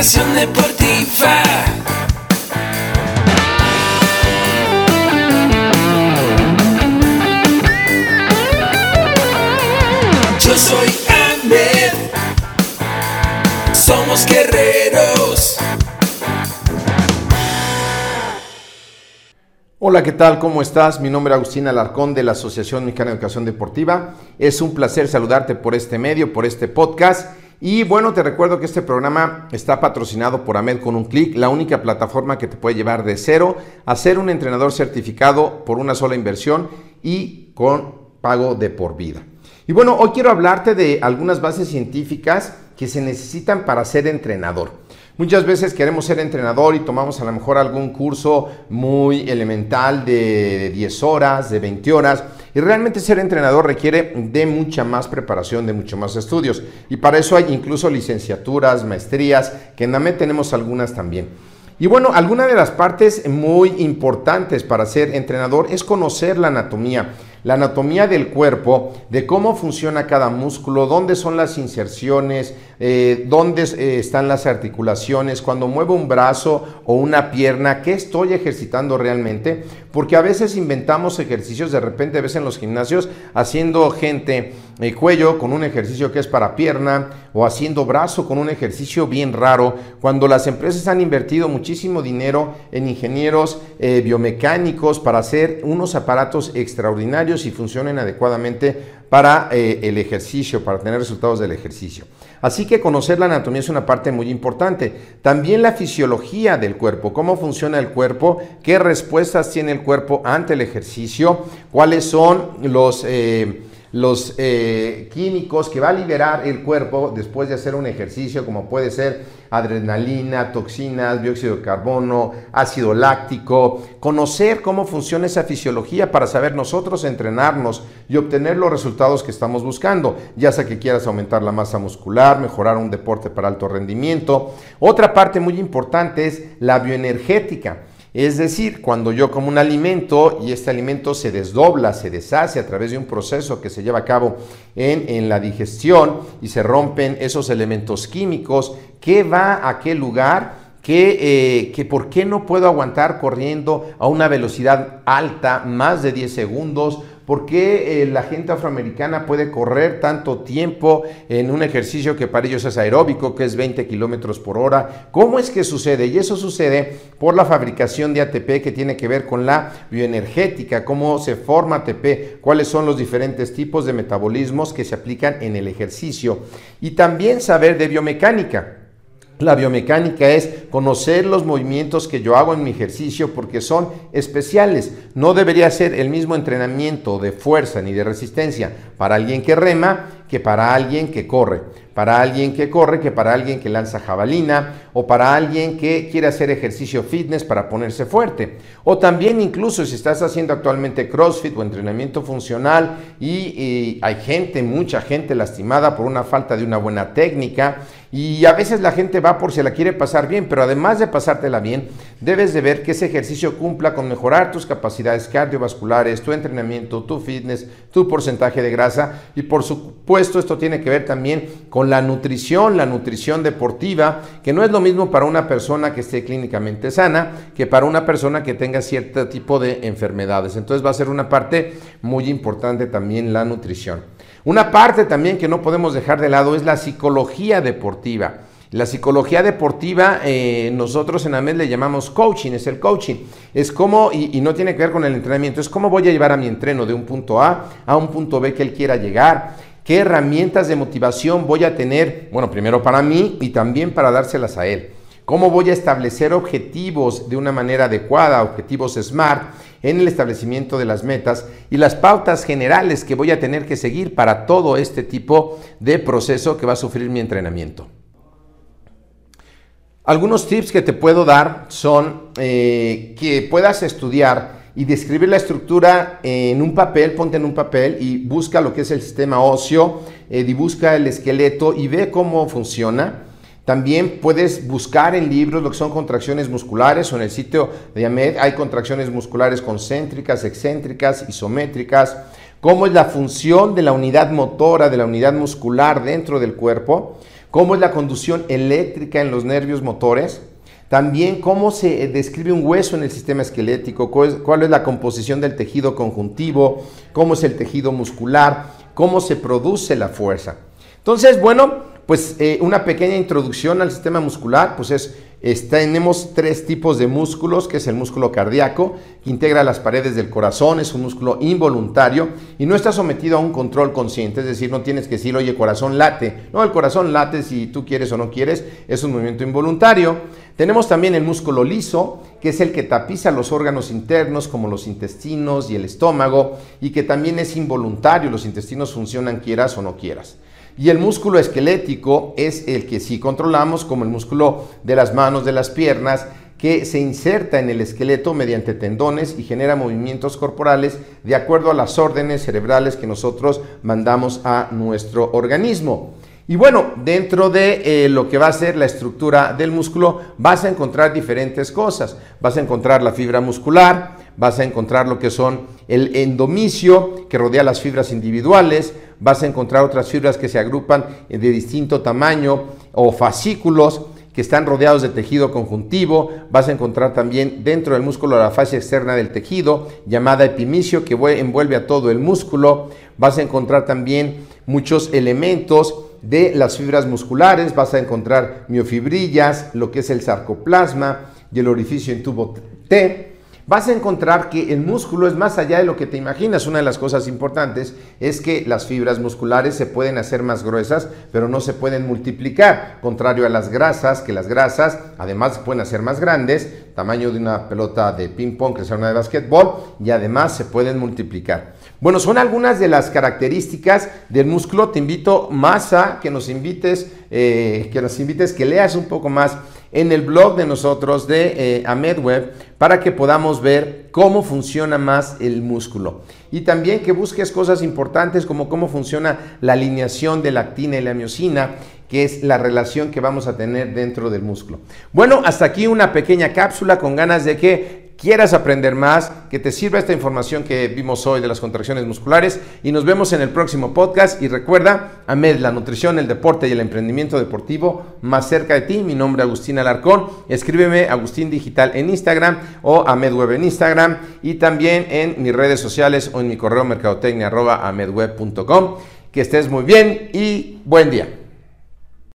educación deportiva. Yo soy Ahmed. Somos guerreros. Hola, ¿qué tal? ¿Cómo estás? Mi nombre es Agustín Alarcón de la Asociación Mexicana de Educación Deportiva. Es un placer saludarte por este medio, por este podcast. Y bueno, te recuerdo que este programa está patrocinado por AMED con un clic, la única plataforma que te puede llevar de cero a ser un entrenador certificado por una sola inversión y con pago de por vida. Y bueno, hoy quiero hablarte de algunas bases científicas que se necesitan para ser entrenador. Muchas veces queremos ser entrenador y tomamos a lo mejor algún curso muy elemental de 10 horas, de 20 horas, y realmente ser entrenador requiere de mucha más preparación, de mucho más estudios. Y para eso hay incluso licenciaturas, maestrías, que en AMED tenemos algunas también. Y bueno, alguna de las partes muy importantes para ser entrenador es conocer la anatomía la anatomía del cuerpo, de cómo funciona cada músculo, dónde son las inserciones, eh, dónde eh, están las articulaciones, cuando muevo un brazo o una pierna, qué estoy ejercitando realmente, porque a veces inventamos ejercicios, de repente ves en los gimnasios haciendo gente el cuello con un ejercicio que es para pierna o haciendo brazo con un ejercicio bien raro, cuando las empresas han invertido muchísimo dinero en ingenieros eh, biomecánicos para hacer unos aparatos extraordinarios y funcionen adecuadamente para eh, el ejercicio, para tener resultados del ejercicio. Así que conocer la anatomía es una parte muy importante. También la fisiología del cuerpo, cómo funciona el cuerpo, qué respuestas tiene el cuerpo ante el ejercicio, cuáles son los... Eh, los eh, químicos que va a liberar el cuerpo después de hacer un ejercicio, como puede ser adrenalina, toxinas, dióxido de carbono, ácido láctico, conocer cómo funciona esa fisiología para saber nosotros entrenarnos y obtener los resultados que estamos buscando, ya sea que quieras aumentar la masa muscular, mejorar un deporte para alto rendimiento. Otra parte muy importante es la bioenergética. Es decir, cuando yo como un alimento y este alimento se desdobla, se deshace a través de un proceso que se lleva a cabo en, la digestión y se rompen esos elementos químicos, ¿qué va a qué lugar? Eh, que, por qué no puedo aguantar corriendo a una velocidad alta, más de 10 segundos, ¿Por qué eh, la gente afroamericana puede correr tanto tiempo en un ejercicio que para ellos es aeróbico, que es 20 kilómetros por hora? ¿Cómo es que sucede? Y eso sucede por la fabricación de ATP que tiene que ver con la bioenergética, cómo se forma ATP, cuáles son los diferentes tipos de metabolismos que se aplican en el ejercicio. Y también saber de biomecánica. La biomecánica es conocer los movimientos que yo hago en mi ejercicio porque son especiales. No debería ser el mismo entrenamiento de fuerza ni de resistencia para alguien que rema que para alguien que corre. Para alguien que corre que para alguien que lanza jabalina o para alguien que quiere hacer ejercicio fitness para ponerse fuerte. O también incluso si estás haciendo actualmente CrossFit o entrenamiento funcional y, y hay gente, mucha gente lastimada por una falta de una buena técnica y a veces la gente va por si la quiere pasar bien, pero además de pasártela bien, debes de ver que ese ejercicio cumpla con mejorar tus capacidades cardiovasculares, tu entrenamiento, tu fitness, tu porcentaje de grasa y por supuesto esto tiene que ver también con la nutrición, la nutrición deportiva, que no es lo mismo para una persona que esté clínicamente sana que para una persona que tenga cierto tipo de enfermedades. Entonces va a ser una parte muy importante también la nutrición. Una parte también que no podemos dejar de lado es la psicología deportiva. La psicología deportiva, eh, nosotros en AMED le llamamos coaching, es el coaching. Es como, y, y, no tiene que ver con el entrenamiento, es cómo voy a llevar a mi entreno de un punto A a un punto B que él quiera llegar. ¿Qué herramientas de motivación voy a tener? Bueno, primero para mí y también para dárselas a él. ¿Cómo voy a establecer objetivos de una manera adecuada, objetivos SMART? en el establecimiento de las metas y las pautas generales que voy a tener que seguir para todo este tipo de proceso que va a sufrir mi entrenamiento. Algunos tips que te puedo dar son eh, que puedas estudiar y describir la estructura en un papel, ponte en un papel y busca lo que es el sistema óseo, eh, y el esqueleto y ve cómo funciona. También puedes buscar en libros lo que son contracciones musculares o en el sitio de AMED hay contracciones musculares concéntricas, excéntricas, isométricas, cómo es la función de la unidad motora, de la unidad muscular dentro del cuerpo, cómo es la conducción eléctrica en los nervios motores, también cómo se describe un hueso en el sistema esquelético, cuál es la composición del tejido conjuntivo, cómo es el tejido muscular, cómo se produce la fuerza. Entonces, bueno, pues eh, una pequeña introducción al sistema muscular, pues es tenemos tres tipos de músculos, que es el músculo cardíaco, que integra las paredes del corazón, es un músculo involuntario y no está sometido a un control consciente, es decir, no tienes que decir, oye, corazón late. No, el corazón late si tú quieres o no quieres, es un movimiento involuntario. Tenemos también el músculo liso, que es el que tapiza los órganos internos como los intestinos y el estómago y que también es involuntario, los intestinos funcionan quieras o no quieras. Y el músculo esquelético es el que sí controlamos, como el músculo de las manos, de las piernas, que se inserta en el esqueleto mediante tendones y genera movimientos corporales de acuerdo a las órdenes cerebrales que nosotros mandamos a nuestro organismo. Y bueno, dentro de eh, lo que va a ser la estructura del músculo, vas a encontrar diferentes cosas. Vas a encontrar la fibra muscular, vas a encontrar lo que son el endomicio que rodea las fibras individuales, vas a encontrar otras fibras que se agrupan de distinto tamaño o fascículos que están rodeados de tejido conjuntivo, vas a encontrar también dentro del músculo la fase externa del tejido, llamada epimicio, que envuelve a todo el músculo, vas a encontrar también muchos elementos de las fibras musculares, vas a encontrar miofibrillas, lo que es el sarcoplasma y el orificio en tubo T, vas a encontrar que el músculo es más allá de lo que te imaginas. Una de las cosas importantes es que las fibras musculares se pueden hacer más gruesas, pero no se pueden multiplicar, contrario a las grasas, que las grasas además pueden hacer más grandes, tamaño de una pelota de ping pong, que sea una de basquetbol, y además se pueden multiplicar. Bueno, son algunas de las características del músculo. Te invito más a que nos invites, eh, que nos invites, que leas un poco más en el blog de nosotros de eh, AmedWeb para que podamos ver cómo funciona más el músculo. Y también que busques cosas importantes como cómo funciona la alineación de la actina y la miocina, que es la relación que vamos a tener dentro del músculo. Bueno, hasta aquí una pequeña cápsula con ganas de que quieras aprender más, que te sirva esta información que vimos hoy de las contracciones musculares. Y nos vemos en el próximo podcast. Y recuerda, AMED, la nutrición, el deporte y el emprendimiento deportivo más cerca de ti. Mi nombre es Agustín Alarcón, escríbeme Agustín Digital en Instagram o AMED Web en Instagram. Y también en mis redes sociales o en mi correo mercadotecnia Que estés muy bien y buen día.